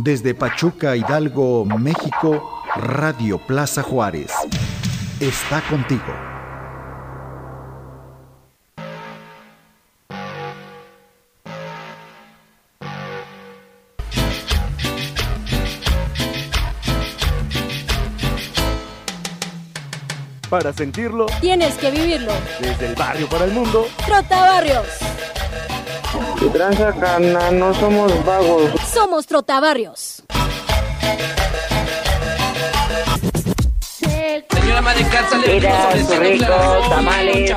Desde Pachuca, Hidalgo, México, Radio Plaza Juárez. Está contigo. Para sentirlo, tienes que vivirlo. Desde el barrio para el mundo, Trotabarrios. Y tranza cana, no somos vagos. Somos Trotabarrios. Señora madre de Mira, rico, tamales,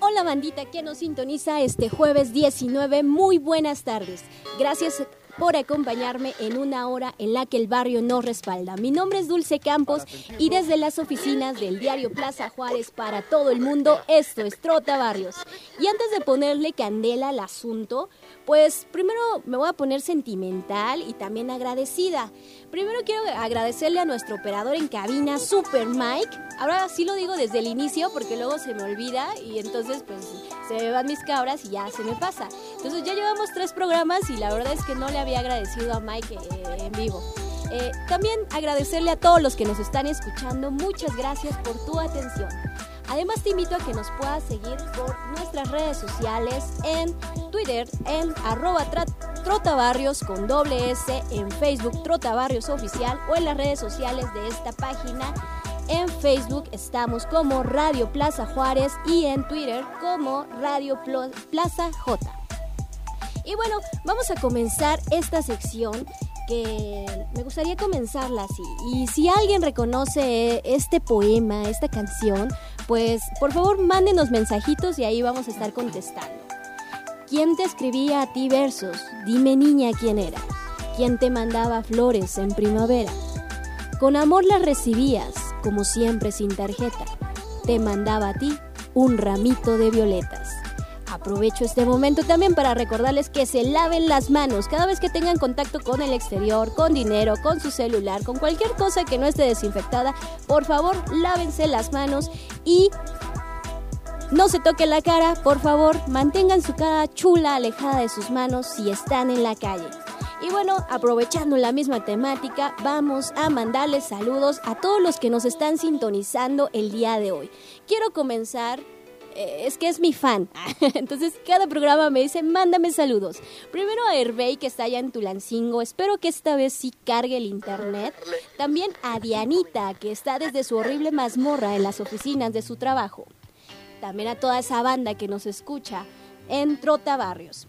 Hola bandita que nos sintoniza este jueves 19, muy buenas tardes. Gracias por acompañarme en una hora en la que el barrio nos respalda. Mi nombre es Dulce Campos y desde las oficinas del diario Plaza Juárez para todo el mundo, esto es Trota Barrios. Y antes de ponerle candela al asunto, pues primero me voy a poner sentimental y también agradecida. Primero quiero agradecerle a nuestro operador en cabina, Super Mike. Ahora sí lo digo desde el inicio porque luego se me olvida y entonces pues se me van mis cabras y ya se me pasa. Entonces ya llevamos tres programas y la verdad es que no le había agradecido a Mike eh, en vivo. Eh, también agradecerle a todos los que nos están escuchando. Muchas gracias por tu atención. Además te invito a que nos puedas seguir por nuestras redes sociales en Twitter en arroba trotabarrios con doble S, en Facebook Trotabarrios Oficial o en las redes sociales de esta página. En Facebook estamos como Radio Plaza Juárez y en Twitter como Radio Plaza J. Y bueno, vamos a comenzar esta sección que me gustaría comenzarla así. Y si alguien reconoce este poema, esta canción, pues por favor mándenos mensajitos y ahí vamos a estar contestando. ¿Quién te escribía a ti versos? Dime niña quién era. ¿Quién te mandaba flores en primavera? Con amor las recibías, como siempre sin tarjeta. Te mandaba a ti un ramito de violetas. Aprovecho este momento también para recordarles que se laven las manos cada vez que tengan contacto con el exterior, con dinero, con su celular, con cualquier cosa que no esté desinfectada. Por favor, lávense las manos y no se toquen la cara, por favor, mantengan su cara chula alejada de sus manos si están en la calle. Y bueno, aprovechando la misma temática, vamos a mandarles saludos a todos los que nos están sintonizando el día de hoy. Quiero comenzar es que es mi fan. Entonces cada programa me dice, mándame saludos. Primero a Hervey, que está allá en Tulancingo. Espero que esta vez sí cargue el internet. También a Dianita, que está desde su horrible mazmorra en las oficinas de su trabajo. También a toda esa banda que nos escucha en Trota Barrios.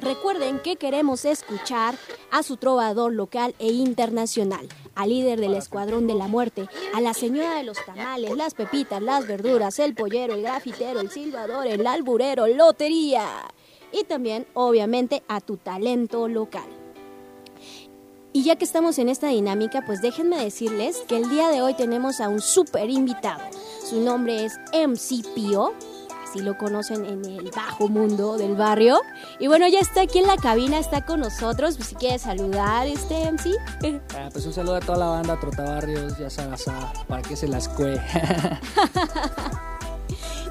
Recuerden que queremos escuchar a su trovador local e internacional, al líder del Escuadrón de la Muerte, a la señora de los tamales, las pepitas, las verduras, el pollero, el grafitero, el silbador, el alburero, lotería. Y también, obviamente, a tu talento local. Y ya que estamos en esta dinámica, pues déjenme decirles que el día de hoy tenemos a un súper invitado. Su nombre es MC Pio así lo conocen en el bajo mundo del barrio. Y bueno, ya está aquí en la cabina, está con nosotros. Pues, si quiere saludar, este MC. Ah, pues un saludo a toda la banda Trotabarrios, ya sabes, para que se las cue.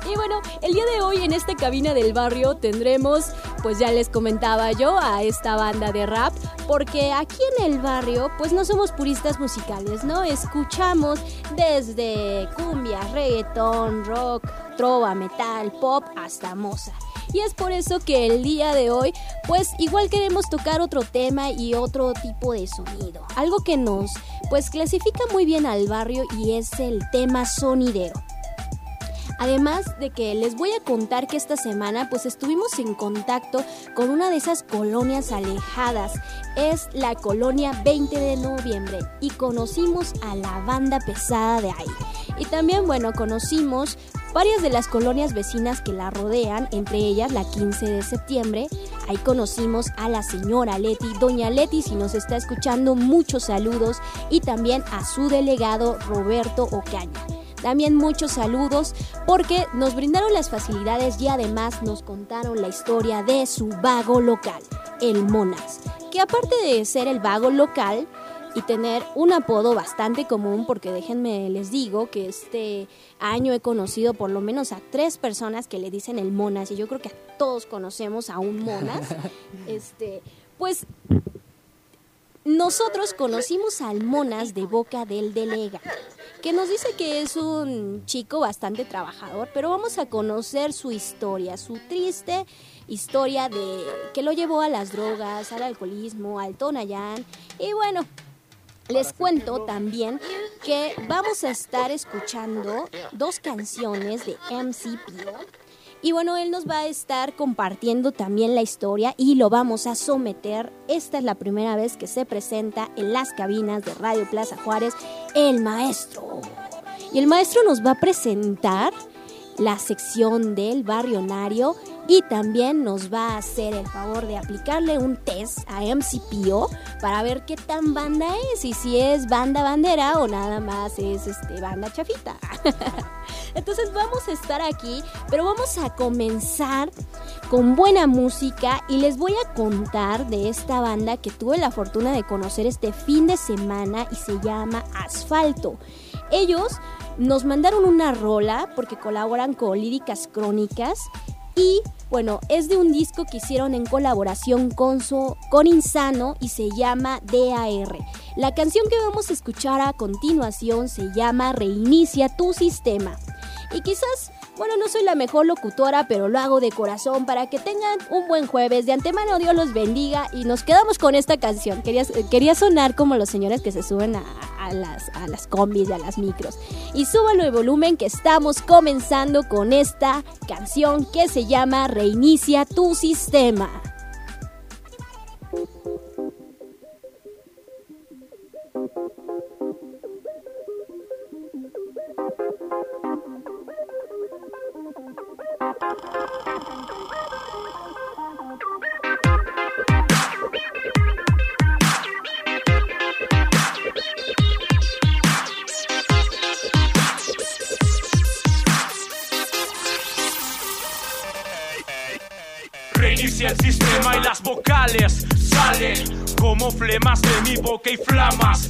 Y bueno, el día de hoy en esta cabina del barrio tendremos, pues ya les comentaba yo, a esta banda de rap, porque aquí en el barrio, pues no somos puristas musicales, ¿no? Escuchamos desde cumbia, reggaetón, rock, trova, metal, pop, hasta Mozart. Y es por eso que el día de hoy, pues igual queremos tocar otro tema y otro tipo de sonido. Algo que nos, pues clasifica muy bien al barrio y es el tema sonidero. Además de que les voy a contar que esta semana pues estuvimos en contacto con una de esas colonias alejadas. Es la colonia 20 de noviembre y conocimos a la banda pesada de ahí. Y también bueno, conocimos varias de las colonias vecinas que la rodean, entre ellas la 15 de septiembre. Ahí conocimos a la señora Leti. Doña Leti, si nos está escuchando, muchos saludos. Y también a su delegado Roberto Ocaña. También muchos saludos porque nos brindaron las facilidades y además nos contaron la historia de su vago local, el Monas, que aparte de ser el vago local, y tener un apodo bastante común porque déjenme les digo que este año he conocido por lo menos a tres personas que le dicen el Monas y yo creo que todos conocemos a un Monas. este, pues nosotros conocimos al Monas de boca del delega, que nos dice que es un chico bastante trabajador, pero vamos a conocer su historia, su triste historia de que lo llevó a las drogas, al alcoholismo, al Tonayán. Y bueno, les cuento también que vamos a estar escuchando dos canciones de MC Pio. Y bueno, él nos va a estar compartiendo también la historia y lo vamos a someter. Esta es la primera vez que se presenta en las cabinas de Radio Plaza Juárez el maestro. Y el maestro nos va a presentar la sección del barrionario y también nos va a hacer el favor de aplicarle un test a MCPO para ver qué tan banda es y si es banda bandera o nada más es este banda chafita. Entonces vamos a estar aquí, pero vamos a comenzar con buena música y les voy a contar de esta banda que tuve la fortuna de conocer este fin de semana y se llama Asfalto. Ellos nos mandaron una rola porque colaboran con Líricas Crónicas y bueno, es de un disco que hicieron en colaboración con, con Insano y se llama DAR. La canción que vamos a escuchar a continuación se llama Reinicia tu sistema. Y quizás bueno, no soy la mejor locutora, pero lo hago de corazón para que tengan un buen jueves. De antemano Dios los bendiga y nos quedamos con esta canción. Quería, sonar como los señores que se suben a, las, combis y a las micros. Y súbalo de volumen que estamos comenzando con esta canción que se llama Reinicia tu sistema. Reinicia el sistema y las vocales salen como flemas de mi boca y flamas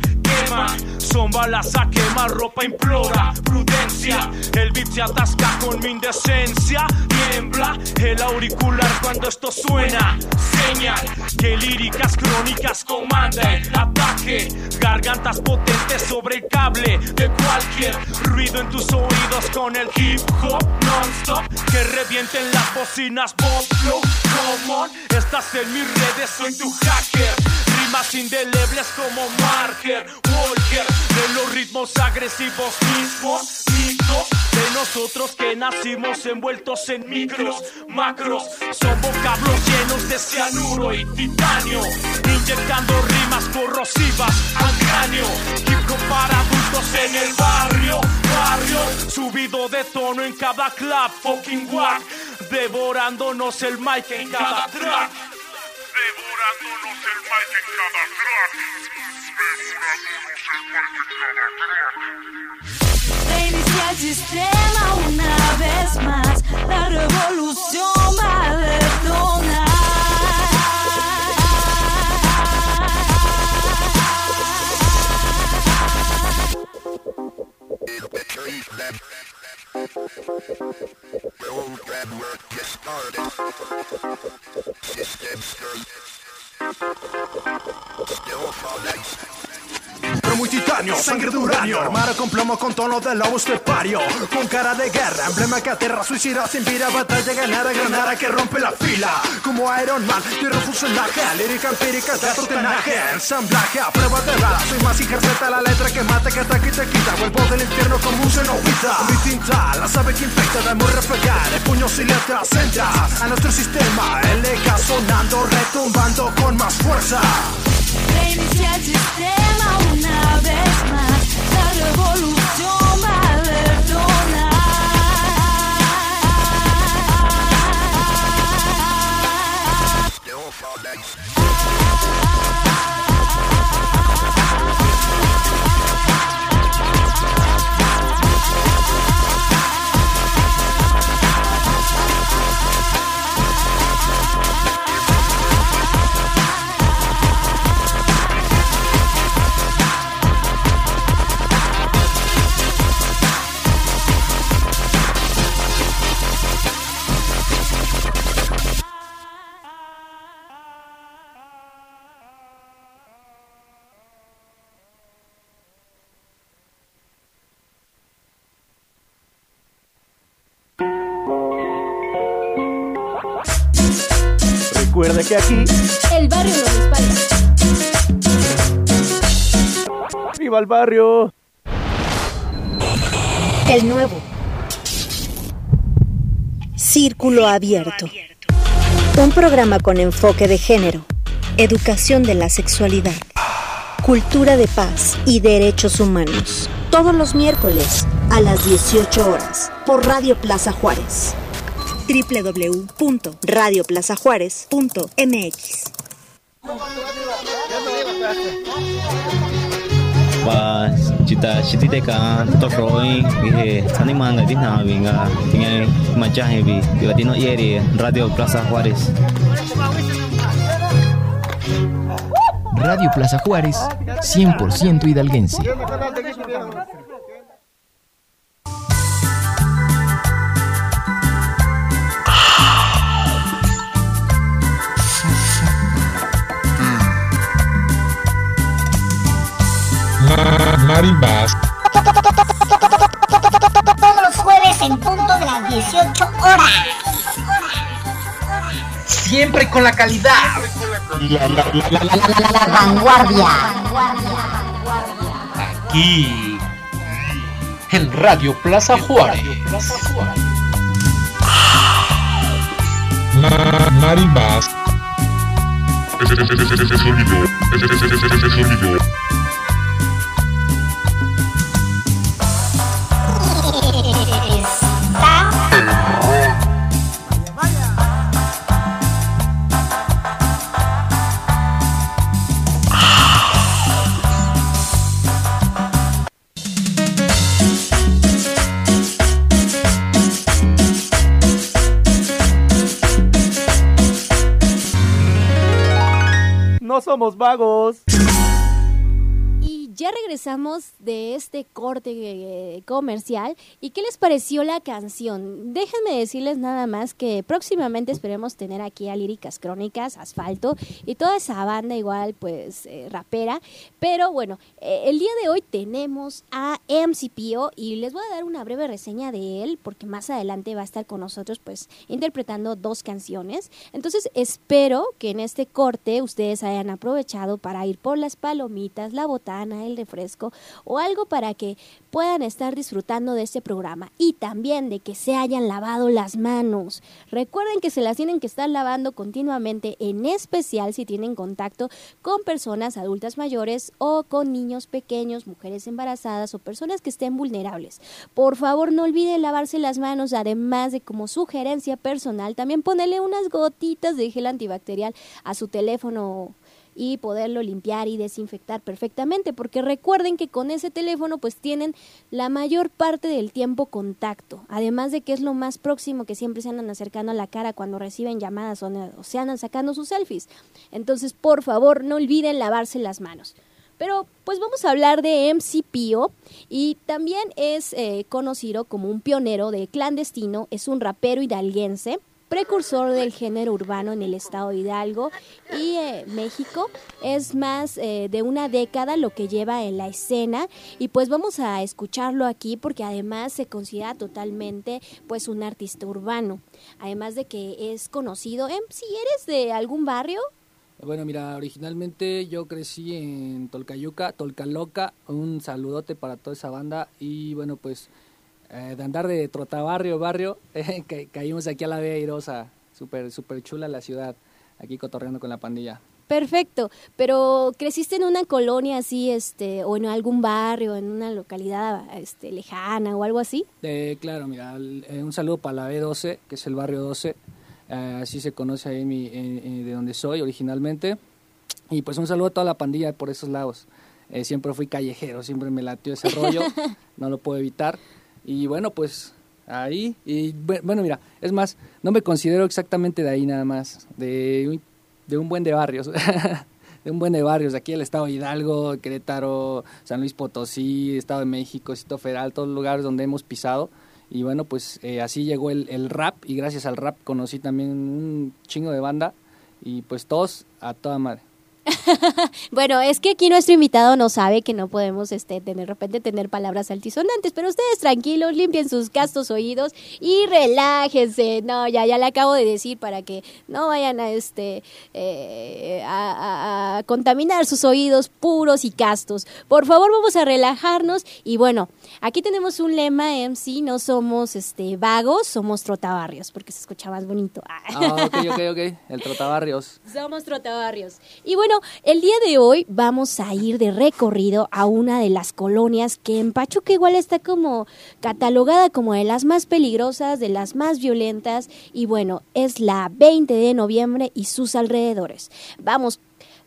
son balas a quemar, ropa implora, prudencia. El beat se atasca con mi indecencia. Tiembla el auricular cuando esto suena. Señal que líricas crónicas comanda el ataque. Gargantas potentes sobre el cable de cualquier ruido en tus oídos con el hip hop non-stop. Que revienten las bocinas, pop flow, come Estás en mis redes, soy tu hacker más indelebles como marker, walker, de los ritmos agresivos mismos, mitos, de nosotros que nacimos envueltos en micros, macros, son vocablos llenos de cianuro y titanio, inyectando rimas corrosivas al cráneo, hip hop para adultos en el barrio, barrio, subido de tono en cada clap, fucking whack, devorándonos el mic en cada track devorándonos el mic en cada track. Reinicia el sistema una vez más, la revolución va a detonar. Don't grab work get started. System skirt. Still for life. Muy titanio, sangre de uranio. Armado con plomo con tono de lobo estepario. Con cara de guerra, emblema que aterra Suicida sin vida, batalla ganada Granada que rompe la fila. Como Iron Man, tierra fuselaje Lírica empírica, teatro tenaje Ensamblaje, a prueba de bala Soy más injerceta la letra que mata Que ataca y te quita. Vuelvo del infierno como un cenobita Mi tinta, la sabe que infecta Debemos repegar, de puños y letras entra A nuestro sistema, el sonando Retumbando con más fuerza. Reinicia el sistema vez más, la revolución que aquí El barrio nos respalda. viva el barrio. El nuevo. Círculo Abierto. Un programa con enfoque de género, educación de la sexualidad, cultura de paz y derechos humanos. Todos los miércoles a las 18 horas por Radio Plaza Juárez. www.radioplazajuárez.mx và chúng ta chỉ thích cả tốt rồi vì anh em mang cái nào vì nga tiếng mà chắc vì vì tiếng nói gì radio plaza juárez Radio Plaza Juárez, 100% hidalguense. Marimbas. Todos los jueves en punto de las 18 horas. Siempre con la calidad. La, la, la, la, la, la, la vanguardia. Aquí. En Radio Plaza Juárez. Ma- Marimbas. Ese, ese, ese, ese, ese sonido. Sonido. Somos vagos. Ya regresamos de este corte eh, comercial. ¿Y qué les pareció la canción? Déjenme decirles nada más que próximamente esperemos tener aquí a Líricas Crónicas, Asfalto y toda esa banda igual pues eh, rapera. Pero bueno, eh, el día de hoy tenemos a MCPO y les voy a dar una breve reseña de él porque más adelante va a estar con nosotros pues interpretando dos canciones. Entonces espero que en este corte ustedes hayan aprovechado para ir por las palomitas, la botana, el refresco o algo para que puedan estar disfrutando de este programa y también de que se hayan lavado las manos. Recuerden que se las tienen que estar lavando continuamente, en especial si tienen contacto con personas adultas mayores o con niños pequeños, mujeres embarazadas o personas que estén vulnerables. Por favor, no olviden lavarse las manos, además de como sugerencia personal, también ponerle unas gotitas de gel antibacterial a su teléfono y poderlo limpiar y desinfectar perfectamente, porque recuerden que con ese teléfono pues tienen la mayor parte del tiempo contacto, además de que es lo más próximo que siempre se andan acercando a la cara cuando reciben llamadas o, se andan sacando sus selfies. Entonces, por favor, no olviden lavarse las manos. Pero pues vamos a hablar de MC Pío y también es eh, conocido como un pionero de clandestino, es un rapero hidalguense, precursor del género urbano en el estado de Hidalgo y eh, México. Es más eh, de una década lo que lleva en la escena y pues vamos a escucharlo aquí porque además se considera totalmente pues un artista urbano. Además de que es conocido. Em, si eres de algún barrio, Bueno, mira, originalmente yo crecí en Tolcayuca, Tolcaloca, un saludote para toda esa banda y bueno, pues eh, de andar de trotabarrio, barrio, eh, ca- caímos aquí a la Vía Irosa, súper super chula la ciudad, aquí cotorreando con la pandilla. Perfecto, pero creciste en una colonia así, este, o en algún barrio, en una localidad, este, lejana o algo así. Eh, claro, mira, el- eh, un saludo para la B12, que es el barrio 12, eh, así se conoce ahí mi, de donde soy originalmente. Y pues un saludo a toda la pandilla por esos lados. Eh, siempre fui callejero, siempre me latió ese rollo, no lo puedo evitar. Y bueno, pues ahí, y bu- bueno, mira, es más, no me considero exactamente de ahí nada más, de un, de un buen de barrios. de un buen de barrios, de aquí el estado de Hidalgo, Querétaro, San Luis Potosí, Estado de México, Cito Federal, todos los lugares donde hemos pisado. Y bueno, pues eh, así llegó el, el rap y gracias al rap conocí también un chingo de banda y pues todos a toda madre. Bueno, es que aquí nuestro invitado no sabe que no podemos este, de repente tener palabras altisonantes, pero ustedes tranquilos, limpien sus gastos oídos y relájense. No, ya, ya le acabo de decir para que no vayan a este eh, a, a- a contaminar sus oídos puros y castos. Por favor, vamos a relajarnos y bueno, aquí tenemos un lema MC, no somos este vagos, somos trotabarrios, porque se escucha más bonito. Ah, ok, ok, ok. El Trotabarrios. Somos trotabarrios. Y bueno, el día de hoy vamos a ir de recorrido a una de las colonias que en Pachuca igual está como catalogada como de las más peligrosas, de las más violentas. Y bueno, es la 20 de noviembre y sus alrededores. Vamos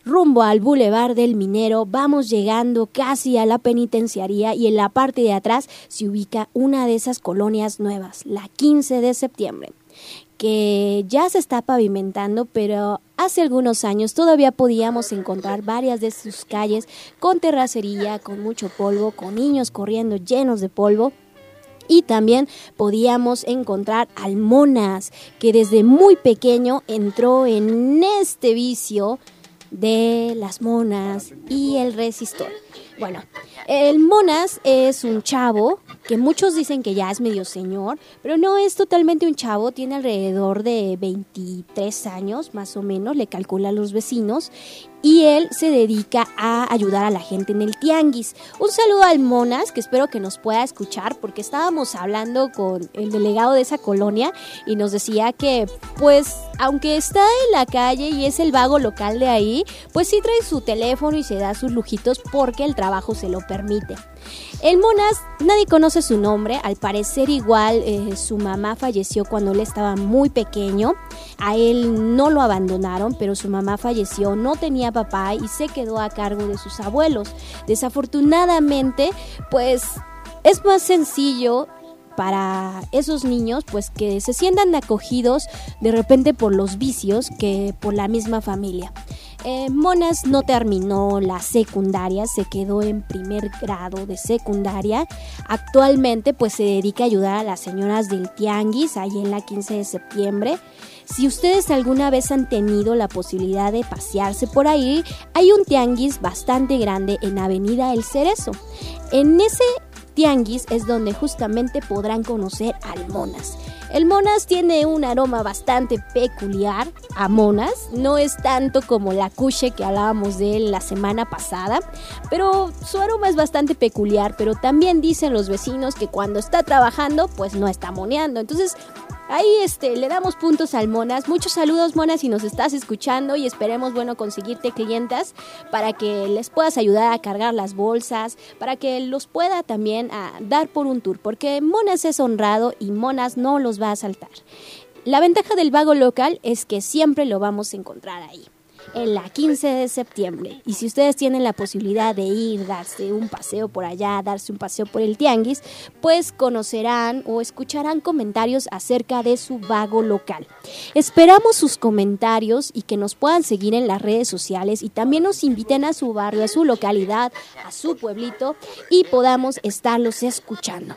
rumbo al Boulevard del Minero, vamos llegando casi a la penitenciaría y en la parte de atrás se ubica una de esas colonias nuevas, la 15 de septiembre que ya se está pavimentando, pero hace algunos años todavía podíamos encontrar varias de sus calles con terracería, con mucho polvo, con niños corriendo llenos de polvo. Y también podíamos encontrar al Monas, que desde muy pequeño entró en este vicio de las monas y el resistor. Bueno, el Monas es un chavo que muchos dicen que ya es medio señor, pero no es totalmente un chavo, tiene alrededor de 23 años más o menos, le calcula a los vecinos, y él se dedica a ayudar a la gente en el tianguis. Un saludo al Monas, que espero que nos pueda escuchar, porque estábamos hablando con el delegado de esa colonia y nos decía que, pues, aunque está en la calle y es el vago local de ahí, pues sí trae su teléfono y se da sus lujitos porque el trabajo se lo permite. El Monas, nadie conoce su nombre, al parecer igual eh, su mamá falleció cuando él estaba muy pequeño, a él no lo abandonaron, pero su mamá falleció, no tenía papá y se quedó a cargo de sus abuelos. Desafortunadamente, pues es más sencillo para esos niños pues que se sientan acogidos de repente por los vicios que por la misma familia. Eh, Monas no terminó la secundaria, se quedó en primer grado de secundaria. Actualmente pues se dedica a ayudar a las señoras del Tianguis, ahí en la 15 de septiembre. Si ustedes alguna vez han tenido la posibilidad de pasearse por ahí, hay un tianguis bastante grande en Avenida El Cerezo. En ese tianguis es donde justamente podrán conocer al Monas. El Monas tiene un aroma bastante peculiar a Monas, no es tanto como la cuche que hablábamos de él la semana pasada, pero su aroma es bastante peculiar, pero también dicen los vecinos que cuando está trabajando pues no está moneando, entonces Ahí este, le damos puntos al Monas. Muchos saludos, Monas, si nos estás escuchando y esperemos, bueno, conseguirte clientas para que les puedas ayudar a cargar las bolsas, para que los pueda también a dar por un tour, porque Monas es honrado y Monas no los va a saltar. La ventaja del vago local es que siempre lo vamos a encontrar ahí en la 15 de septiembre. Y si ustedes tienen la posibilidad de ir, darse un paseo por allá, darse un paseo por el tianguis, pues conocerán o escucharán comentarios acerca de su vago local. Esperamos sus comentarios y que nos puedan seguir en las redes sociales y también nos inviten a su barrio, a su localidad, a su pueblito y podamos estarlos escuchando.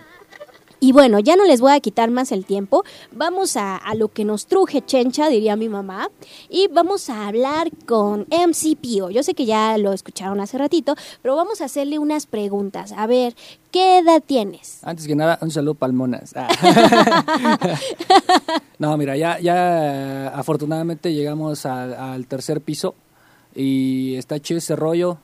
Y bueno, ya no les voy a quitar más el tiempo. Vamos a, a, lo que nos truje Chencha, diría mi mamá. Y vamos a hablar con MC Pío. Yo sé que ya lo escucharon hace ratito, pero vamos a hacerle unas preguntas. A ver, ¿qué edad tienes? Antes que nada, un saludo palmonas. Ah. no, mira, ya, ya afortunadamente llegamos al, al tercer piso y está chido ese rollo.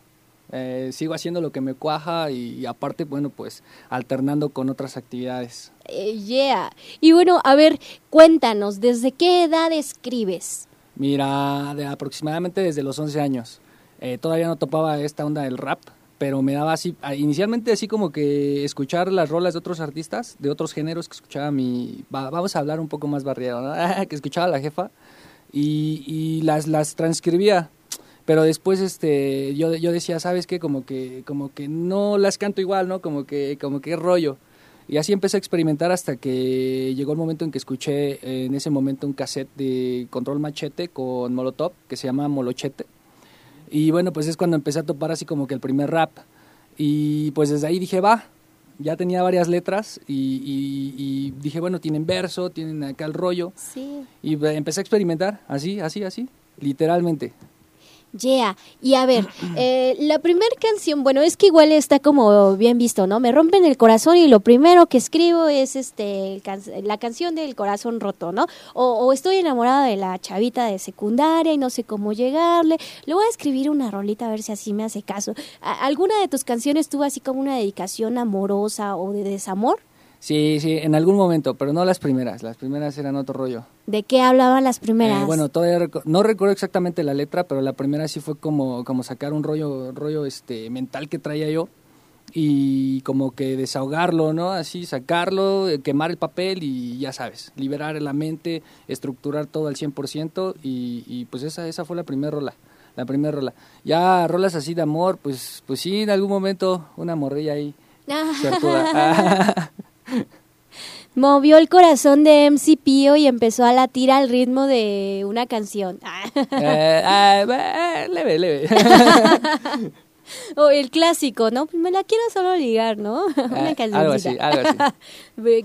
Eh, sigo haciendo lo que me cuaja y, y, aparte, bueno, pues alternando con otras actividades. Eh, yeah. Y bueno, a ver, cuéntanos, ¿desde qué edad escribes? Mira, de aproximadamente desde los 11 años. Eh, todavía no topaba esta onda del rap, pero me daba así, inicialmente así como que escuchar las rolas de otros artistas, de otros géneros que escuchaba mi, va, vamos a hablar un poco más barriado, ¿no? que escuchaba la jefa y, y las, las transcribía pero después este yo, yo decía sabes qué como que como que no las canto igual no como que como que rollo. Y así empecé a experimentar hasta que llegó el momento en que escuché en ese momento un cassette de Control Machete con Molotov que se llama Molochete. Y bueno pues es cuando empecé a topar así como que el primer rap. Y pues desde ahí dije va ya tenía varias letras y, y, y dije bueno tienen verso tienen acá el rollo sí. y empecé a experimentar así así así literalmente Yeah, y a ver, eh, la primera canción, bueno, es que igual está como bien visto, ¿no? Me rompen el corazón y lo primero que escribo es este can- la canción del corazón roto, ¿no? O, o estoy enamorada de la chavita de secundaria y no sé cómo llegarle. Le voy a escribir una rolita a ver si así me hace caso. ¿A- ¿Alguna de tus canciones tuvo así como una dedicación amorosa o de desamor? Sí, sí, en algún momento, pero no las primeras. Las primeras eran otro rollo. ¿De qué hablaban las primeras? Eh, bueno, todavía no recuerdo exactamente la letra, pero la primera sí fue como, como sacar un rollo, rollo este, mental que traía yo y como que desahogarlo, ¿no? Así, sacarlo, eh, quemar el papel y ya sabes, liberar la mente, estructurar todo al 100% y, y pues esa, esa fue la primera rola. La primera rola. Ya rolas así de amor, pues, pues sí, en algún momento una morrilla ahí. suertuda. Movió el corazón de MC Pío y empezó a latir al ritmo de una canción. Eh, leve, leve. o el clásico, ¿no? Me la quiero solo ligar, ¿no? una Ah, cancioncita. algo así, algo así.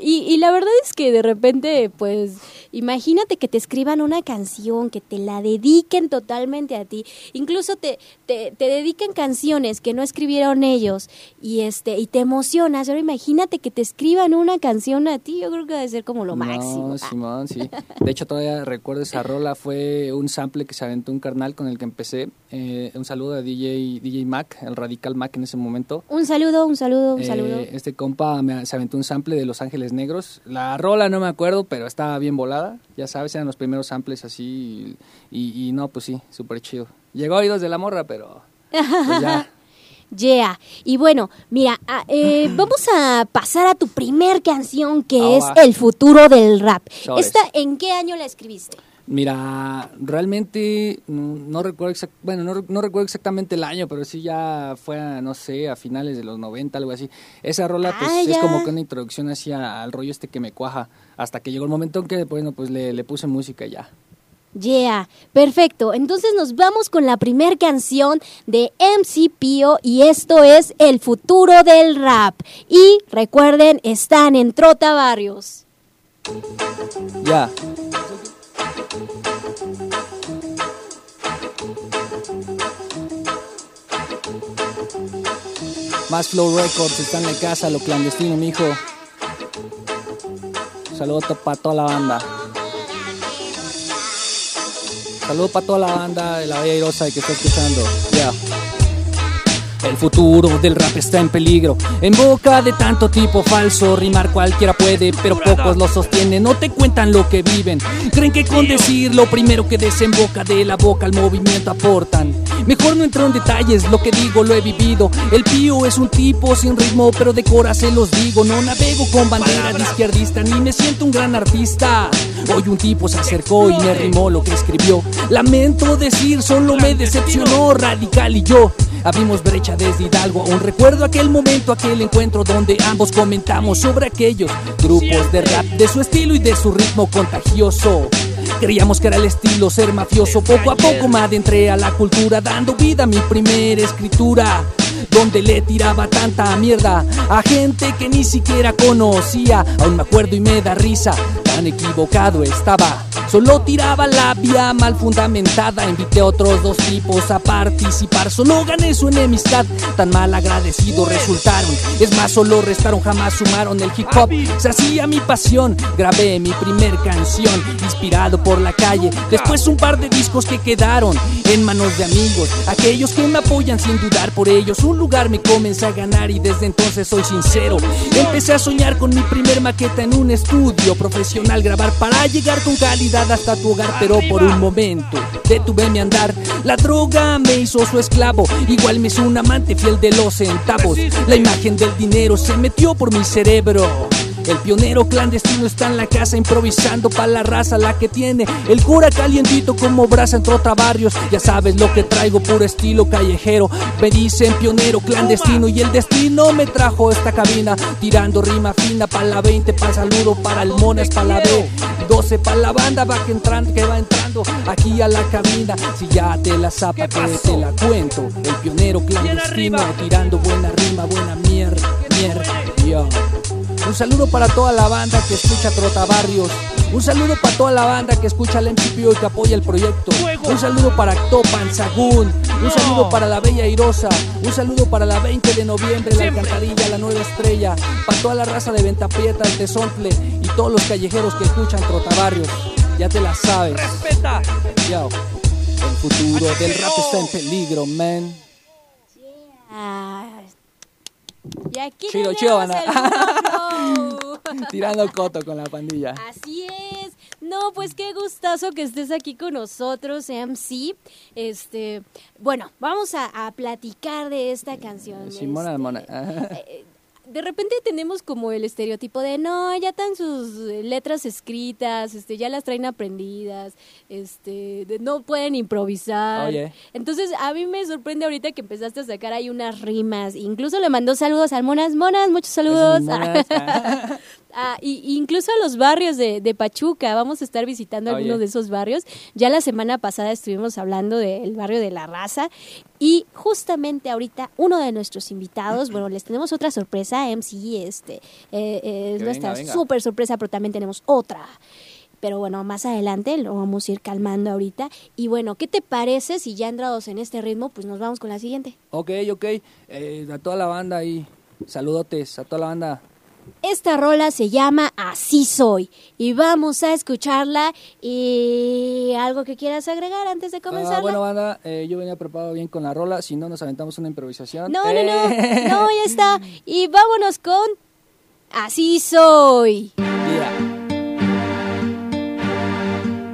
Y la verdad es que de repente, pues, imagínate que te escriban una canción, que te la dediquen totalmente a ti. Incluso te, te, te dediquen canciones que no escribieron ellos y este y te emocionas. Ahora imagínate que te escriban una canción a ti. Yo creo que debe ser como lo máximo. No, Simón, sí. De hecho, todavía recuerdo esa rola. Fue un sample que se aventó un carnal con el que empecé. Eh, un saludo a DJ, DJ Mac, el Radical Mac en ese momento. Un saludo, un saludo, un Eh, saludo. este compa me, se aventó un sample de Los Ángeles Negros. La rola no me acuerdo, pero estaba bien volada. Ya sabes, eran los primeros samples así. Y, y no, pues sí, súper chido. Llegó a oídos de la morra, pero pues ya. Yeah. Y bueno, mira, ah, eh, vamos a pasar a tu primer canción que Ah, es. El futuro del rap. Sobres. ¿Esta en qué año la escribiste? Mira, realmente no recuerdo exact- bueno, no, re- no recuerdo exactamente el año, pero sí ya fue, a, no sé, a finales de los 90, algo así. Esa rola pues Ah, es como que una introducción hacia al rollo este que me cuaja, hasta que llegó el momento en que bueno, pues le, le puse música y ya. Yeah, perfecto. Entonces nos vamos con la primer canción de MC Pío y esto es El futuro del rap. Y recuerden, están en Trota Barrios. Ya. Más Flow Records está en la casa, lo clandestino, mijo. Saludos para toda la banda. Saludos para toda la banda de la Bella Irosa que está escuchando. Ya. El futuro del rap está en peligro. En boca de tanto tipo falso, rimar cualquiera puede, pero pocos lo sostienen. No te cuentan lo que viven. Creen que con decir lo primero que desemboca de la boca al movimiento aportan. Mejor no entro en detalles, lo que digo lo he vivido. El pío es un tipo sin ritmo, pero de cora se los digo. No navego con bandera de izquierdista, ni me siento un gran artista. Hoy un tipo se acercó y me rimó lo que escribió. Lamento decir, solo me decepcionó Radical y yo. Abrimos brecha desde Hidalgo, aún recuerdo aquel momento, aquel encuentro donde ambos comentamos sobre aquellos grupos de rap, de su estilo y de su ritmo contagioso. Creíamos que era el estilo ser mafioso, poco a poco me adentré a la cultura, dando vida a mi primera escritura. Donde le tiraba tanta mierda a gente que ni siquiera conocía. Aún me acuerdo y me da risa, tan equivocado estaba. Solo tiraba la vía mal fundamentada. Invité a otros dos tipos a participar. Solo gané su enemistad. Tan mal agradecidos resultaron. Es más, solo restaron, jamás sumaron. El hip hop se hacía mi pasión. Grabé mi primer canción, inspirado por la calle. Después un par de discos que quedaron en manos de amigos. Aquellos que me apoyan sin dudar por ellos. Un lugar me comencé a ganar y desde entonces soy sincero. Empecé a soñar con mi primer maqueta en un estudio profesional. Grabar para llegar con calidad hasta tu hogar, pero por un momento detuve mi andar. La droga me hizo su esclavo, igual me hizo un amante fiel de los centavos. La imagen del dinero se metió por mi cerebro. El pionero clandestino está en la casa improvisando para la raza, la que tiene el cura calientito como brasa en trota barrios. Ya sabes lo que traigo, puro estilo callejero. Me dicen pionero clandestino y el destino me trajo esta cabina. Tirando rima fina para la 20, para saludo, para el monas, para la B. 12 para la banda va que, entrando, que va entrando aquí a la cabina. Si ya te la zapa, que te la cuento. El pionero clandestino tirando buena rima, buena mierda, mierda. Yo. Un saludo para toda la banda que escucha Trotabarrios. Un saludo para toda la banda que escucha el MCPO y que apoya el proyecto. Un saludo para Topan, Sagún. Un saludo para la Bella Irosa. Un saludo para la 20 de noviembre, la Alcantarilla, la Nueva Estrella. Para toda la raza de Venta Prieta, el Tezontle y todos los callejeros que escuchan Trotabarrios. Ya te la sabes. ¡Respeta! Yo. El futuro del rap está en peligro, man. Ah, y aquí Chido, chido, Mono. Tirando coto con la pandilla. Así es. No, pues qué gustazo que estés aquí con nosotros, MC. Este, bueno, vamos a, a platicar de esta canción. Simona Este, Mona. De repente tenemos como el estereotipo de no, ya están sus eh, letras escritas, este, ya las traen aprendidas, este, de- no pueden improvisar. Oye. Entonces a mí me sorprende ahorita que empezaste a sacar ahí unas rimas. Incluso le mandó saludos al Monas Monas, muchos saludos. Monas, Ah, y, incluso a los barrios de, de Pachuca, vamos a estar visitando Oye. algunos de esos barrios. Ya la semana pasada estuvimos hablando del barrio de La Raza y justamente ahorita uno de nuestros invitados, bueno, les tenemos otra sorpresa, MC, este, eh, eh, es Que nuestra súper sorpresa, pero también tenemos otra. Pero bueno, más adelante lo vamos a ir calmando ahorita. Y bueno, ¿qué te parece si ya entrados en este ritmo, pues nos vamos con la siguiente? Ok, ok. Eh, a toda la banda ahí. Saludotes a toda la banda. Esta rola se llama Así Soy y vamos a escucharla y algo que quieras agregar antes de comenzar. Ah, bueno, banda, eh, yo venía preparado bien con la rola. Si no, nos aventamos una improvisación. no, no, no, Eh. no, ya está. Y vámonos con Así Soy.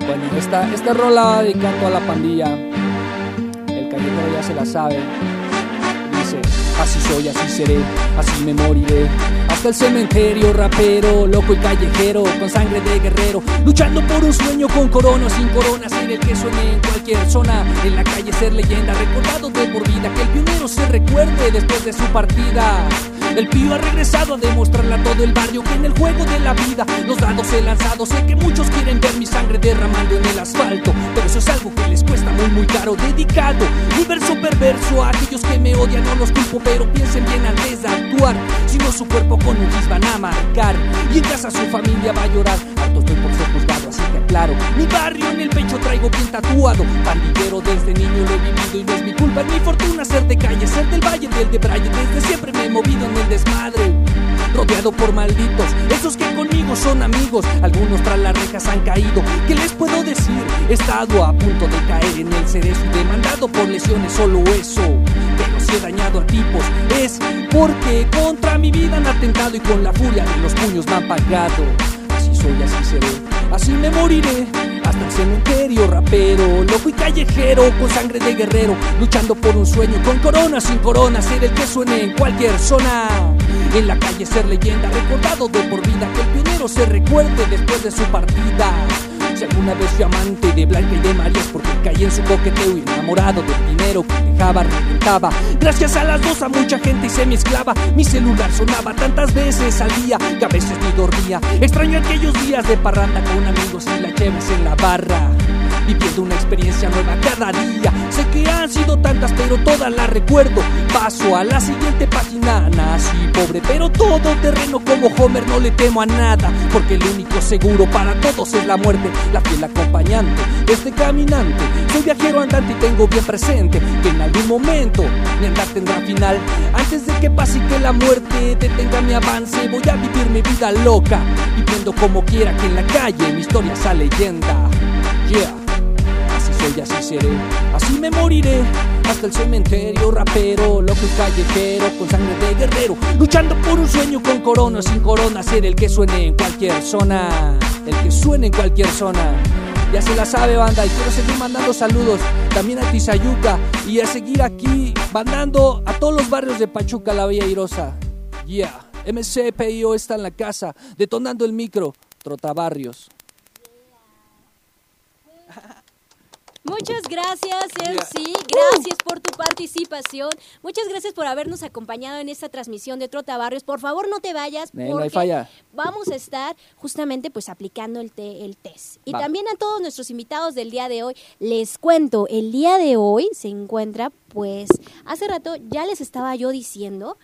Bueno, esta, esta rola dedicando a la pandilla. El callejero ya se la sabe. Así soy, así seré, así me moriré. Hasta el cementerio, rapero, loco y callejero, con sangre de guerrero. Luchando por un sueño con corona sin corona, ser el que suene en cualquier zona. En la calle ser leyenda, recordado de por vida. Que el pionero se recuerde después de su partida. El pío ha regresado a demostrarle a todo el barrio que en el juego de la vida los dados he lanzado. Sé que muchos quieren ver mi sangre derramando en el asfalto, pero eso es algo que les cuesta muy muy caro. Dedicado, mi verso perverso a aquellos que me odian, no los culpo, pero piensen bien antes de actuar. Si no, su cuerpo con un gis van a marcar y en casa su familia va a llorar. Harto estoy por ser juzgado, así que aclaro. Mi barrio en el pecho traigo bien tatuado. Pandillero desde niño lo he vivido y no es mi culpa, es mi fortuna ser de calle, ser del valle, del de Braille. Desde siempre me he movido en el desmadre. Rodeado por malditos, esos que conmigo son amigos. Algunos tras las rejas han caído. ¿Qué les puedo decir? He estado a punto de caer en el cerezo y demandado por lesiones, solo eso. Dañado a tipos, es porque contra mi vida han atentado y con la furia de los puños me han pagado. Así soy, así seré, así me moriré. Hasta el cementerio, rapero, loco y callejero, con sangre de guerrero, luchando por un sueño, con corona, sin corona, ser el que suene en cualquier zona. En la calle ser leyenda, recordado de por vida, que el pionero se recuerde después de su partida. Si alguna vez fui amante de Blanca y de María es porque caí en su coqueteo enamorado del dinero que dejaba, reventaba. Gracias a las dos a mucha gente hice mi esclava. Mi celular sonaba tantas veces al día que a veces ni dormía. Extraño aquellos días de parranda con amigos y la cheves en la barra. Viviendo una experiencia nueva cada día. Sé que han sido tantas, pero todas las recuerdo. Paso a la siguiente página. Nací pobre, pero todo terreno como Homer. No le temo a nada, porque el único seguro para todos es la muerte. La fiel acompañante este caminante. Soy viajero andante y tengo bien presente que en algún momento mi andar tendrá final. Antes de que pase y que la muerte detenga mi avance, voy a vivir mi vida loca. Viviendo como quiera que en la calle mi historia sea leyenda. Yeah. Soy, así seré, así me moriré. Hasta el cementerio, rapero, loco y callejero, con sangre de guerrero. Luchando por un sueño con corona, sin corona, ser el que suene en cualquier zona. El que suene en cualquier zona. Ya se la sabe, banda, y quiero seguir mandando saludos también a Tizayuca y a seguir aquí mandando a todos los barrios de Pachuca, la Bella Irosa. Yeah, MCPIO está en la casa, detonando el micro, Trotabarrios. Muchas gracias, MC. Gracias por tu participación. Muchas gracias por habernos acompañado en esta transmisión de Trota Barrios. Por favor, no te vayas Eh, porque falla. vamos a estar justamente pues aplicando el, te- el test. Y Va. también a todos nuestros invitados del día de hoy, les cuento, el día de hoy se encuentra pues hace rato ya les estaba yo diciendo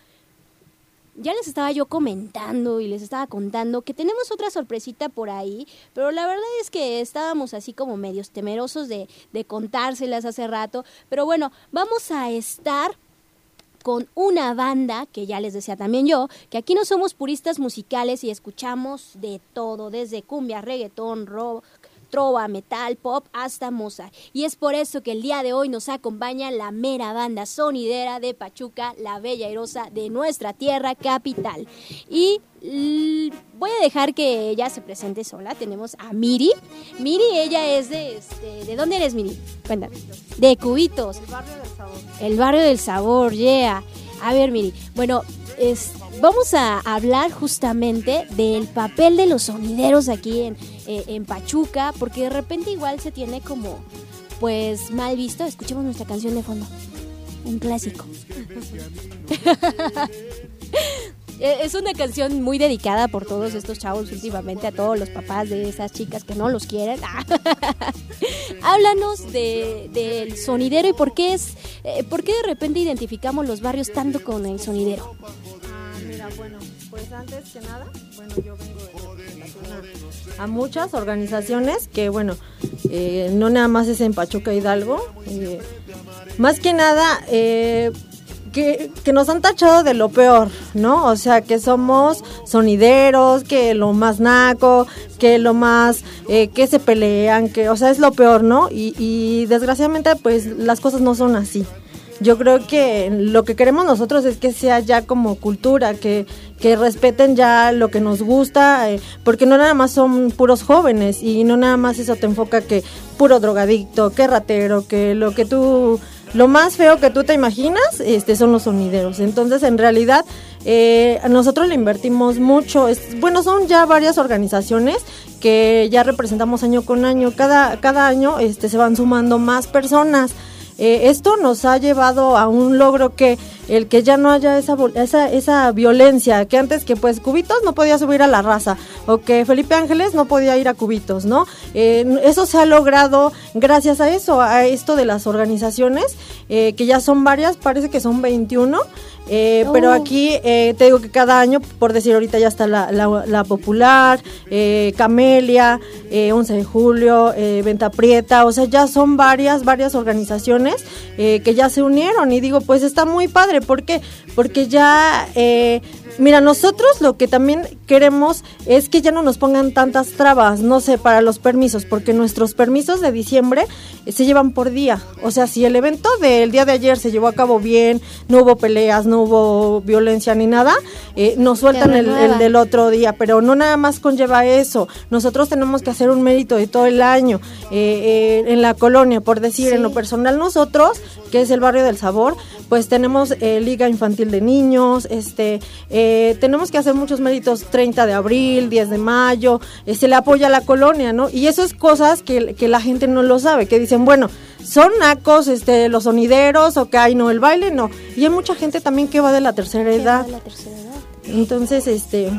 ya les estaba yo comentando y les estaba contando que tenemos otra sorpresita por ahí, pero la verdad es que estábamos así como medios temerosos de, de contárselas hace rato. Pero bueno, vamos a estar con una banda que ya les decía también yo, que aquí no somos puristas musicales y escuchamos de todo, desde cumbia, reggaetón, rock, trova, metal, pop, hasta Mozart. Y es por eso que el día de hoy nos acompaña la mera banda sonidera de Pachuca, la bella airosa de nuestra tierra capital. Y voy a dejar que ella se presente sola. Tenemos a Miri. Miri, ella es de, este, ¿de dónde eres, Miri? Cuéntame. De Cubitos. El barrio del sabor. El barrio del sabor, yeah. A ver, Miri. Bueno, es, vamos a hablar justamente del papel de los sonideros aquí en, eh, en Pachuca, porque de repente igual se tiene como, pues, mal visto. Escuchemos nuestra canción de fondo. Un clásico. Eh, Es una canción muy dedicada por todos estos chavos últimamente, a todos los papás de esas chicas que no los quieren. Háblanos de, del sonidero y por qué es, eh, por qué de repente identificamos los barrios tanto con el sonidero. Ah, mira, bueno, pues antes que nada, bueno, yo vengo de a muchas organizaciones que, bueno, eh, no nada más es en Pachuca Hidalgo, eh, más que nada, eh, que, que nos han tachado de lo peor, ¿no? O sea, que somos sonideros, que lo más naco, que lo más, eh, que se pelean, que, o sea, es lo peor, ¿no? Y, y desgraciadamente, pues las cosas no son así. Yo creo que lo que queremos nosotros es que sea ya como cultura, que, que respeten ya lo que nos gusta, eh, porque no nada más son puros jóvenes y no nada más eso te enfoca que puro drogadicto, que ratero, que lo que tú, lo más feo que tú te imaginas, este, son los sonideros. Entonces, en realidad, eh, nosotros le invertimos mucho. Es, bueno, son ya varias organizaciones que ya representamos año con año. Cada, cada año este, se van sumando más personas. Eh, esto nos ha llevado a un logro que el que ya no haya esa, esa, esa violencia, que antes que pues Cubitos no podía subir a la raza, o que Felipe Ángeles no podía ir a Cubitos, ¿no? Eh, eso se ha logrado gracias a eso, a esto de las organizaciones, eh, que ya son varias, parece que son 21, eh, pero aquí eh, te digo que cada año, por decir ahorita ya está la, la- la Popular, eh, Camelia, eh, 11 de julio, Venta Prieta, o sea, ya son varias, varias organizaciones que ya se unieron y digo, pues está muy padre, ¿por qué? Porque ya, mira, nosotros lo que también queremos es que ya no nos pongan tantas trabas, no sé, para los permisos, porque nuestros permisos de diciembre eh, se llevan por día, o sea, si el evento del día de ayer se llevó a cabo bien, no hubo peleas, no hubo violencia ni nada, eh, nos sueltan el, del otro día, pero no nada más conlleva eso. Nosotros tenemos que hacer un mérito de todo el año eh, eh, en la colonia, por decir, en lo personal nosotros, que es el barrio del sabor, pues tenemos eh, Liga Infantil de Niños, este, eh, tenemos que hacer muchos méritos 30 de abril, 10 de mayo, eh, se le apoya a la colonia, ¿no? Y eso es cosas que, que la gente no lo sabe, que dicen, bueno, son nacos, este, los sonideros, o que hay no, el baile no. Y hay mucha gente también que va de la tercera edad. Entonces, este,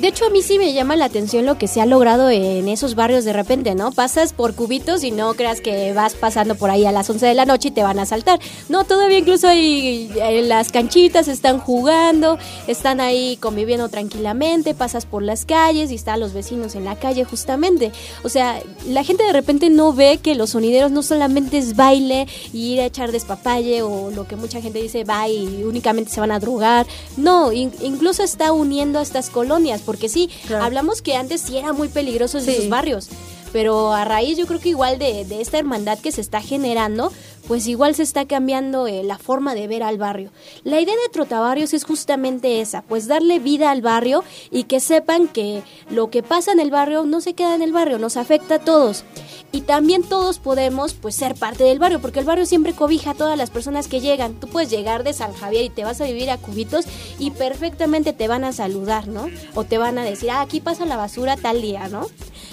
De hecho, a mí sí me llama la atención lo que se ha logrado en esos barrios de repente, ¿no? Pasas por cubitos y no creas que vas pasando por ahí a las 11 de la noche y te van a saltar. No, todavía incluso hay eh, las canchitas, están jugando, están ahí conviviendo tranquilamente, pasas por las calles y están los vecinos en la calle justamente. O sea, la gente de repente no ve que los sonideros no solamente es baile y ir a echar despapalle o lo que mucha gente dice va y únicamente se van a drogar. No, in- incluso está uniendo a estas colonias, porque sí, hablamos que antes sí era muy peligroso en Sí. esos barrios, pero a raíz yo creo que igual de, de esta hermandad que se está generando, pues igual se está cambiando eh, la forma de ver al barrio. La idea de Trotabarrios es justamente esa, pues darle vida al barrio y que sepan que lo que pasa en el barrio no se queda en el barrio, nos afecta a todos. Y también todos podemos pues ser parte del barrio, porque el barrio siempre cobija a todas las personas que llegan. Tú puedes llegar de San Javier y te vas a vivir a Cubitos y perfectamente te van a saludar, ¿no? O te van a decir, ah, aquí pasa la basura tal día, ¿no?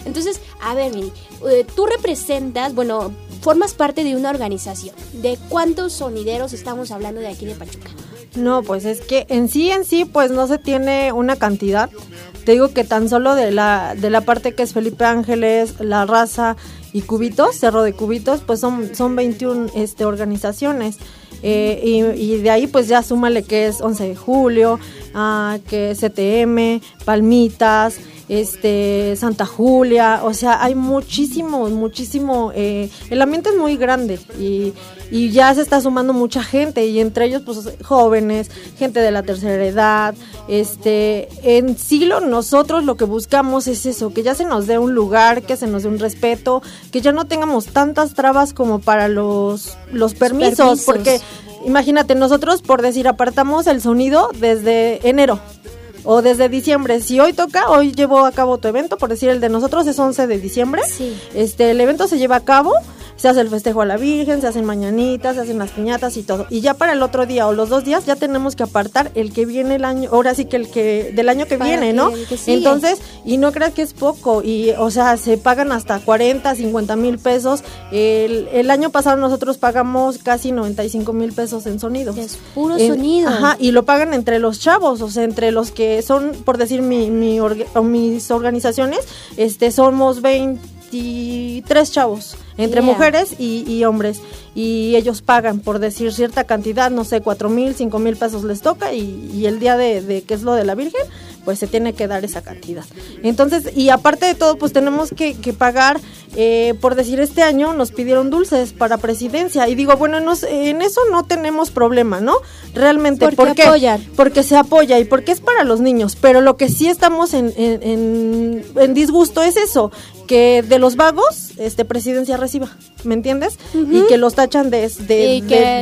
Entonces, a ver, eh, tú representas, bueno, formas parte de una organización. ¿De cuántos sonideros estamos hablando de aquí de Pachuca? No, pues es que en sí, en sí, pues no se tiene una cantidad. Te digo que tan solo de la, de la parte que es Felipe Ángeles, La Raza y Cubitos, Cerro de Cubitos, pues son, son 21 este, organizaciones. Eh, y, de ahí pues ya súmale que es 11 de julio, ah, que CTM, Palmitas, este Santa Julia, o sea, hay muchísimo, muchísimo, eh, el ambiente es muy grande y, y ya se está sumando mucha gente y entre ellos pues jóvenes, gente de la tercera edad, este, en siglo nosotros lo que buscamos es eso, que ya se nos dé un lugar, que se nos dé un respeto, que ya no tengamos tantas trabas como para los, los permisos, permisos. porque imagínate, nosotros por decir apartamos el sonido desde enero o desde diciembre. Si hoy toca, hoy llevo a cabo tu evento, por decir el de nosotros es 11 de diciembre. Este, el evento se lleva a cabo, se hace el festejo a la Virgen, se hacen mañanitas, se hacen las piñatas y todo. Y ya para el otro día o los dos días ya tenemos que apartar el que viene el año, ahora sí que el que del año que Para viene, que ¿no? que. Entonces, y no creas que es poco, y o sea, se pagan hasta 40, 50 mil pesos. El, el año pasado nosotros pagamos casi 95 mil pesos en sonido. Es puro En- sonido. Ajá, y lo pagan entre los chavos, o sea, entre los que son, por decir, mi, mi orga- o mis organizaciones, este, somos 23 chavos, entre Yeah. mujeres y, y hombres, y ellos pagan, por decir cierta cantidad, no sé, 4 mil, 5 mil pesos les toca, y, y el día de, de que es lo de la Virgen, pues se tiene que dar esa cantidad. Entonces, y aparte de todo, pues tenemos que, que pagar, eh, por decir, este año nos pidieron dulces para presidencia. Y digo, bueno, nos- en eso no tenemos problema, ¿no? Realmente, Porque ¿por qué? apoyan. Porque se apoya y porque es para los niños. Pero lo que sí estamos en, en, en- en disgusto es eso, que de los vagos, este, presidencia reciba, ¿me entiendes? Y que los tachan de,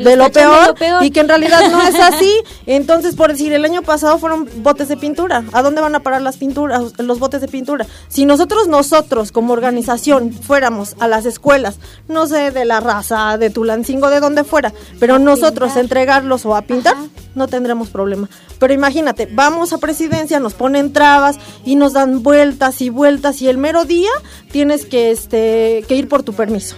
lo tachan de peor, lo peor. y que en realidad no es así. Entonces, por decir, el año pasado fueron botes de pintura. ¿A dónde van a parar las pinturas, los botes de pintura? Si nosotros, nosotros como organización fuéramos a las escuelas, no sé, de la raza, de Tulancingo, de donde fuera, pero nosotros entregarlos o a pintar, no tendremos problema. Pero imagínate, vamos a presidencia, nos ponen trabas y nos dan vueltas y vueltas y el mero día tienes que, este, que ir por tu permiso.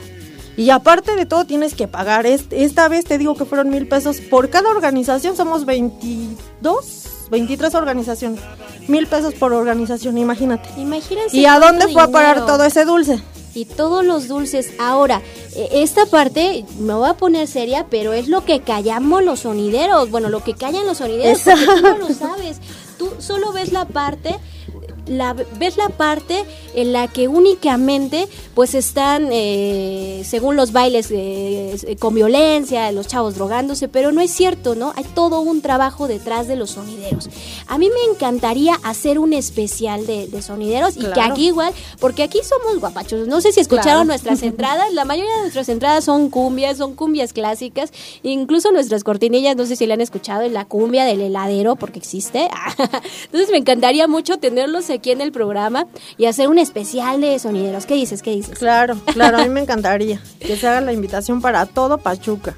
Y aparte de todo tienes que pagar. Esta vez te digo que fueron mil pesos por cada organización. Somos 22, 23 organizaciones. Mil pesos por organización, imagínate. Imagínense ¿Y a dónde fue a parar todo ese dulce? Y todos los dulces. Ahora, eh, esta parte me voy a poner seria, pero es lo que callamos los sonideros. Bueno, lo que callan los sonideros, porque tú no lo sabes. Tú solo ves la parte la, ves la parte en la que únicamente pues están eh, según los bailes eh, con violencia los chavos drogándose pero no es cierto no hay todo un trabajo detrás de los sonideros. A mí me encantaría hacer un especial de, de sonideros y que aquí igual porque aquí somos guapachos. No sé si escucharon Claro. nuestras entradas. La mayoría de nuestras entradas son cumbias son cumbias clásicas. Incluso nuestras cortinillas no sé si la han escuchado en la cumbia del heladero porque existe. Entonces me encantaría mucho tenerlos aquí en el programa y hacer un especial de sonideros qué dices qué dices Claro, claro, a mí me encantaría que se haga la invitación para todo Pachuca.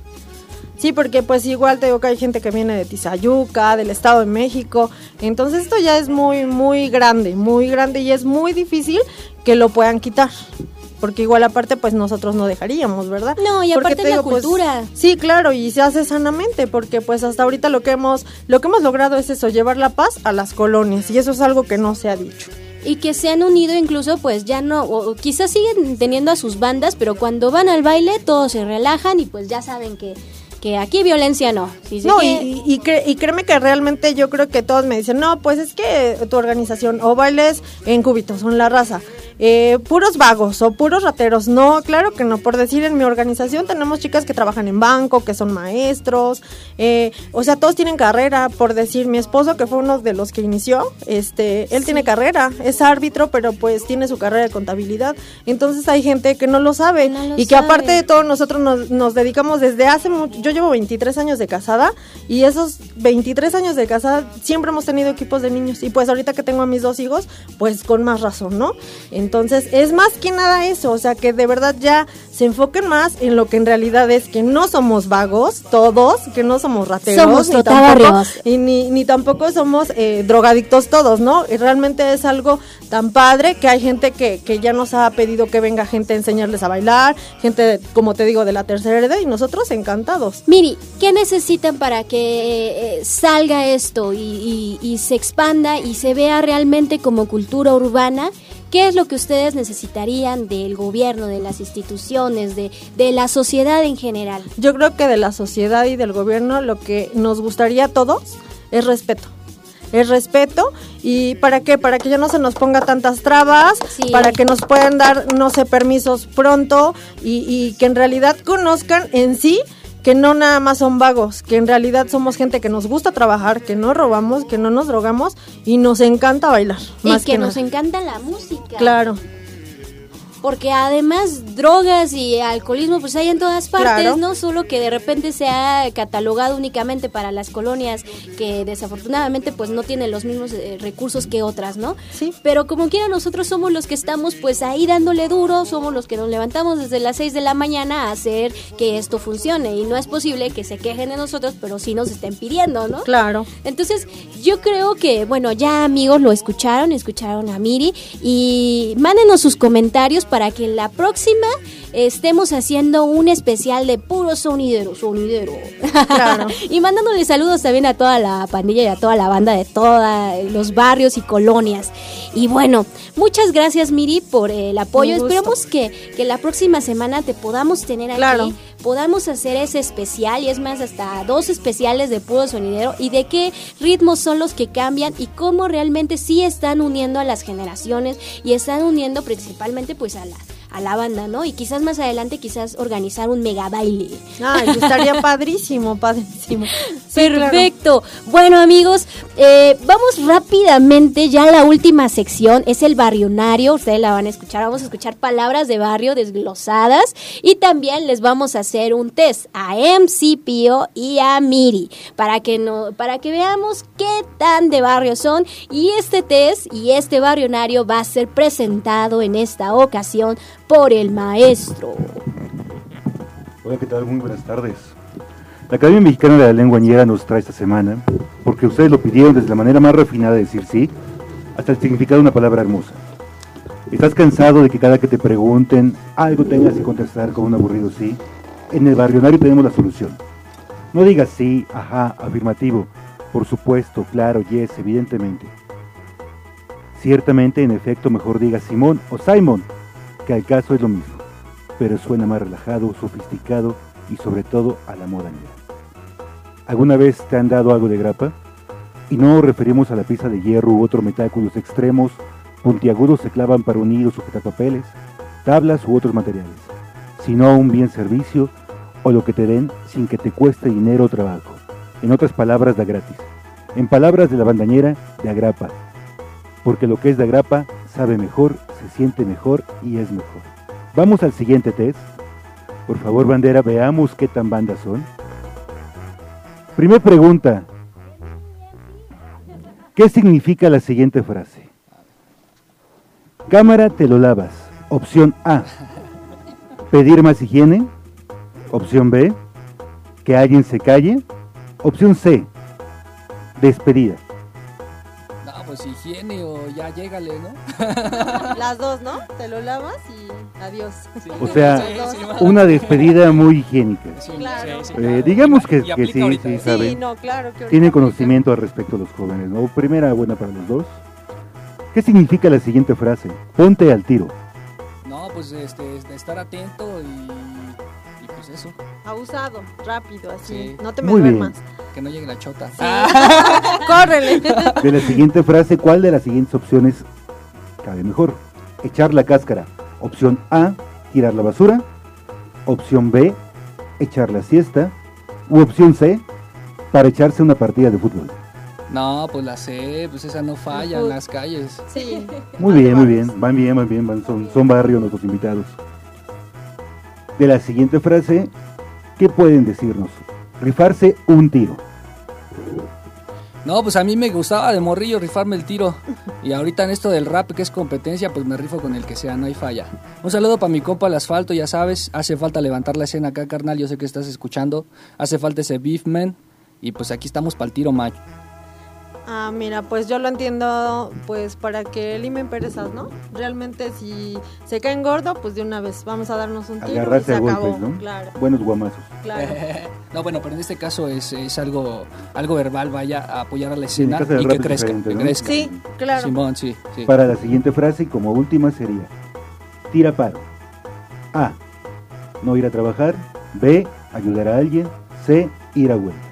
Sí, porque pues igual te digo que hay gente que viene de Tizayuca, del Estado de México, entonces esto ya es muy, muy grande, muy grande y es muy difícil que lo puedan quitar. Porque igual aparte pues nosotros no dejaríamos, ¿verdad? No, y aparte te es la digo, pues, cultura. sí, claro, y se hace sanamente, porque pues hasta ahorita lo que hemos, lo que hemos logrado es eso, llevar la paz a las colonias, y eso es algo que no se ha dicho. y que se han unido incluso pues ya no o quizás siguen teniendo a sus bandas pero cuando van al baile todos se relajan y pues ya saben que que aquí violencia no Si No, y, y, cre- y créeme que realmente yo creo que todos me dicen, no, pues es que tu organización o bailes en cúbitos o en la raza, eh, puros vagos o puros rateros. No, claro que no. Por decir, en mi organización tenemos chicas que trabajan en banco, que son maestros, eh, o sea, todos tienen carrera. Por decir, mi esposo, que fue uno de los que inició, este, él tiene carrera, es árbitro, pero pues tiene su carrera de contabilidad. Entonces hay gente que no lo sabe No lo y que sabe. aparte de todo nosotros nos, nos dedicamos desde hace mucho, yo llevo 23 años de casada y esos 23 años de casada siempre hemos tenido equipos de niños y pues ahorita que tengo a mis dos hijos, pues con más razón, ¿no? Entonces es más que nada eso, o sea que de verdad ya se enfoquen más en lo que en realidad es que no somos vagos, todos, que no somos rateros, Somos ni tampoco, y ni, ni tampoco somos eh, drogadictos todos, ¿no? Y realmente es algo tan padre que hay gente que, que ya nos ha pedido que venga gente a enseñarles a bailar, gente, como te digo, de la tercera edad y nosotros encantados. Miri, ¿qué necesitan para que eh, salga esto y, y- y se expanda y se vea realmente como cultura urbana? ¿Qué es lo que ustedes necesitarían del gobierno, de las instituciones, de, de la sociedad en general? Yo creo que de la sociedad y del gobierno lo que nos gustaría a todos es respeto. es respeto. ¿Y para qué? Para que ya no se nos ponga tantas trabas, para que nos puedan dar, no sé, permisos pronto y, y que en realidad conozcan en sí que no nada más son vagos, que en realidad somos gente que nos gusta trabajar, que no robamos, que no nos drogamos y nos encanta bailar. Y más que, que, nos nada. encanta la música. Claro. Porque además drogas y alcoholismo pues hay en todas partes, Claro. ¿no? Solo que de repente se ha catalogado únicamente para las colonias que desafortunadamente pues no tienen los mismos eh, recursos que otras, ¿no? Sí. Pero como quiera nosotros somos los que estamos pues ahí dándole duro, somos los que nos levantamos desde las 6 de la mañana a hacer que esto funcione y no es posible que se quejen de nosotros, pero sí nos estén pidiendo, ¿no? Claro. Entonces, yo creo que, bueno, ya amigos lo escucharon, escucharon a Miri y mándenos sus comentarios para que en la próxima estemos haciendo un especial de puro sonidero, sonidero. Claro. y mandándole saludos también a toda la pandilla y a toda la banda de todos los barrios y colonias. Y bueno, muchas gracias Miri por el apoyo. Esperamos que, que la próxima semana te podamos tener aquí Claro. Podamos hacer ese especial y es más hasta dos especiales de puro sonidero y de qué ritmos son los que cambian y cómo realmente sí están uniendo a las generaciones y están uniendo principalmente pues a la a la banda, ¿no? Y quizás más adelante quizás organizar un mega baile. Ay, estaría padrísimo, padrísimo. Sí, Perfecto. Bueno amigos, eh, vamos rápidamente ya a la última sección, es el barrionario, ustedes la van a escuchar, vamos a escuchar palabras de barrio desglosadas y también les vamos a hacer un test a MC Pío y a Miri para que, no, para que veamos qué tan de barrio son y este test y este barrionario va a ser presentado en esta ocasión por el maestro. Hola, ¿qué tal? Muy buenas tardes. La Academia Mexicana de la Lengua Ñera nos trae esta semana, porque ustedes lo pidieron desde la manera más refinada de decir sí, hasta el significado de una palabra hermosa. ¿Estás cansado de que cada que te pregunten algo tengas que contestar con un aburrido sí? En el barrionario tenemos la solución. No digas sí, ajá, afirmativo, por supuesto, claro, yes, evidentemente. Ciertamente, en efecto, mejor digas Simón o Simon, que al caso es lo mismo, pero suena más relajado, sofisticado y sobre todo a la moda ñera. ¿Alguna vez te han dado algo de grapa? Y no nos referimos a la pieza de hierro u otro metal cuyos extremos puntiagudos se clavan para unir o sujetar papeles, tablas u otros materiales, sino a un bien servicio o lo que te den sin que te cueste dinero o trabajo. En otras palabras, da gratis. En palabras de la bandañera, de agrapa. Porque lo que es de agrapa sabe mejor, se siente mejor y es mejor. Vamos al siguiente test. Por favor, bandera, veamos qué tan bandas son. Primer pregunta. ¿Qué significa la siguiente frase? Cámara te lo lavas. Opción A. Pedir más higiene. Opción B. Que alguien se calle. Opción C. Despedida. No, pues higiene ya llégale, ¿no? Las dos, ¿no? Te lo lavas y adiós. O sea, una despedida muy higiénica. Claro. Eh, digamos que, que sí, sí, Sí, saben. no, claro que Tienen conocimiento al respecto los jóvenes, ¿no? Primera buena para los dos. ¿Qué significa la siguiente frase? Ponte al tiro. No, pues este, este, estar atento y, y pues eso. Abusado, rápido, así. Sí. No te me Muy bien. Que no llegue la chota. Córrele. De la siguiente frase, ¿cuál de las siguientes opciones cabe mejor? Echar la cáscara. Opción A, tirar la basura. Opción B, echar la siesta. U opción C, para echarse una partida de fútbol. No, pues la sé, pues esa no falla en las calles. Sí. Muy bien, muy bien. Van bien, van bien. Van, son, son barrio nuestros invitados. De la siguiente frase, ¿qué pueden decirnos? Rifarse un tiro. No, pues a mí me gustaba de morrillo rifarme el tiro. Y ahorita en esto del rap, que es competencia, pues me rifo con el que sea, no hay falla. Un saludo para mi compa el asfalto, ya sabes, hace falta levantar la escena acá, carnal, yo sé que estás escuchando. Hace falta ese beefman. Y pues aquí estamos para el tiro, macho. Ah, mira, pues yo lo entiendo, pues para que limen perezas, ¿no? Realmente si se caen gordo, pues de una vez vamos a darnos un tiro y Agarrarse se a acabó. golpes, ¿no? Claro, Buenos guamazos. claro. no, bueno, pero en este caso es, es algo algo verbal, vaya, a apoyar a la Sí, escena del y que es crezca, diferente, que ¿no? crezca. Sí, claro. Simón, sí, sí. Para la siguiente frase, y como última, sería: tira paro. A. No ir a trabajar. B. Ayudar a alguien. C. Ir a huelga.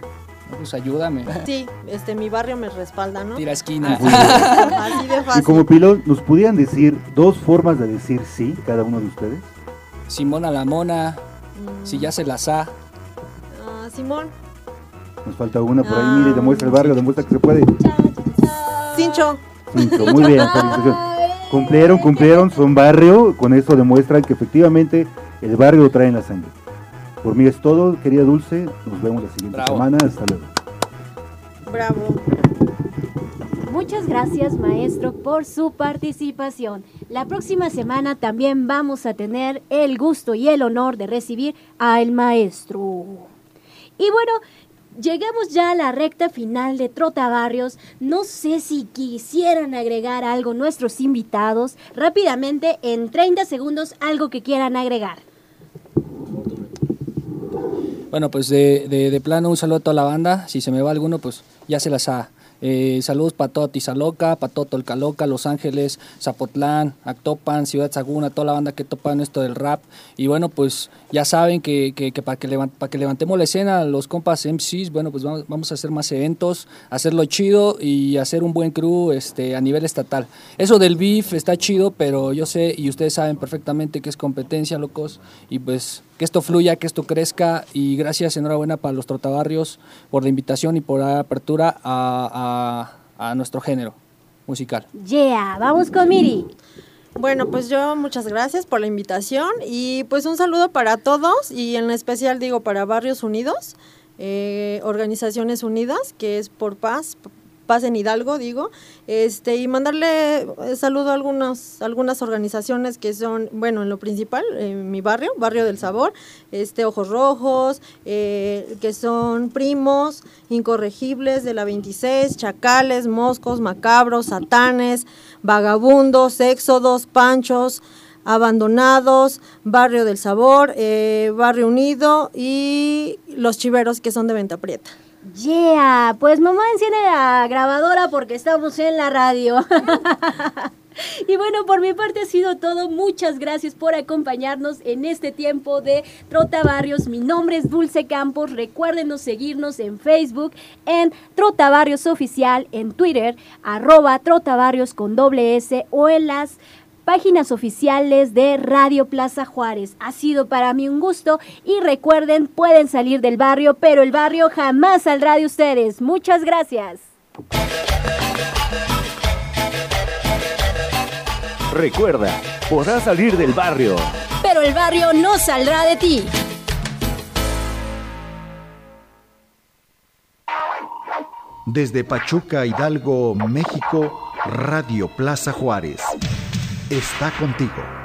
Pues ayúdame. Sí, este, mi barrio me respalda, ¿no? Tira esquina. Así de Y como pilón, ¿nos pudieran decir dos formas de decir sí, cada uno de ustedes? Simona la mona, si ya se las ha. Ah, Simón, Nos falta una por ahí, Ah. mire, demuestra el barrio, demuestra que se puede. Cincho. Cinco, muy bien, felicitaciones. Cumplieron, cumplieron, son barrio, con eso demuestran que efectivamente el barrio trae en la sangre. Por mí es todo, querida Dulce, nos vemos la siguiente Bravo. semana, hasta luego. Bravo. Muchas gracias maestro por su participación. La próxima semana también vamos a tener el gusto y el honor de recibir al maestro. Y bueno, llegamos ya a la recta final de Trota Barrios. No sé si quisieran agregar algo nuestros invitados. Rápidamente, en 30 segundos, algo que quieran agregar. Bueno, pues de, de, de plano un saludo a toda la banda. Si se me va alguno, pues ya se las ha. Eh, saludos para toda Tizaloca, para todo Tolcaloca, Los Ángeles, Zapotlán, Actopan, Ciudad Saguna, toda la banda que topa en esto del rap. Y bueno, pues ya saben que, que, que para que, levan- para que levantemos la escena, los compas MCs, bueno, pues vamos, vamos a hacer más eventos, hacerlo chido y hacer un buen crew este, a nivel estatal. Eso del beef está chido, pero yo sé y ustedes saben perfectamente que es competencia, locos, y pues que esto fluya, que esto crezca y gracias, enhorabuena para los Trotabarrios por la invitación y por la apertura a, a- a nuestro género musical. Yeah, vamos con Miri. Bueno, pues yo muchas gracias por la invitación y pues un saludo para todos y en especial digo para Barrios Unidos, eh, Organizaciones Unidas, que es por paz, paz en Hidalgo, digo, este y mandarle eh, saludo a algunas algunas organizaciones que son, bueno, en lo principal, en mi barrio, Barrio del Sabor, este Ojos Rojos, eh, que son primos, incorregibles de la 26, chacales, moscos, macabros, satanes, vagabundos, éxodos, panchos, abandonados, Barrio del Sabor, eh, Barrio Unido y los chiveros que son de Venta Prieta. Yeah, pues mamá enciende la grabadora porque estamos en la radio. Y bueno, por mi parte ha sido todo. Muchas gracias por acompañarnos en este tiempo de Trota Barrios. Mi nombre es Dulce Campos. Recuérdenos seguirnos en Facebook, en Trota Barrios Oficial, en Twitter, arroba Trota Barrios con doble S o en las páginas oficiales de Radio Plaza Juárez. Ha sido para mí un gusto y recuerden, pueden salir del barrio, pero el barrio jamás saldrá de ustedes. Muchas gracias. Recuerda, podrás salir del barrio. Pero el barrio no saldrá de ti. Desde Pachuca, Hidalgo, México, Radio Plaza Juárez. Está contigo.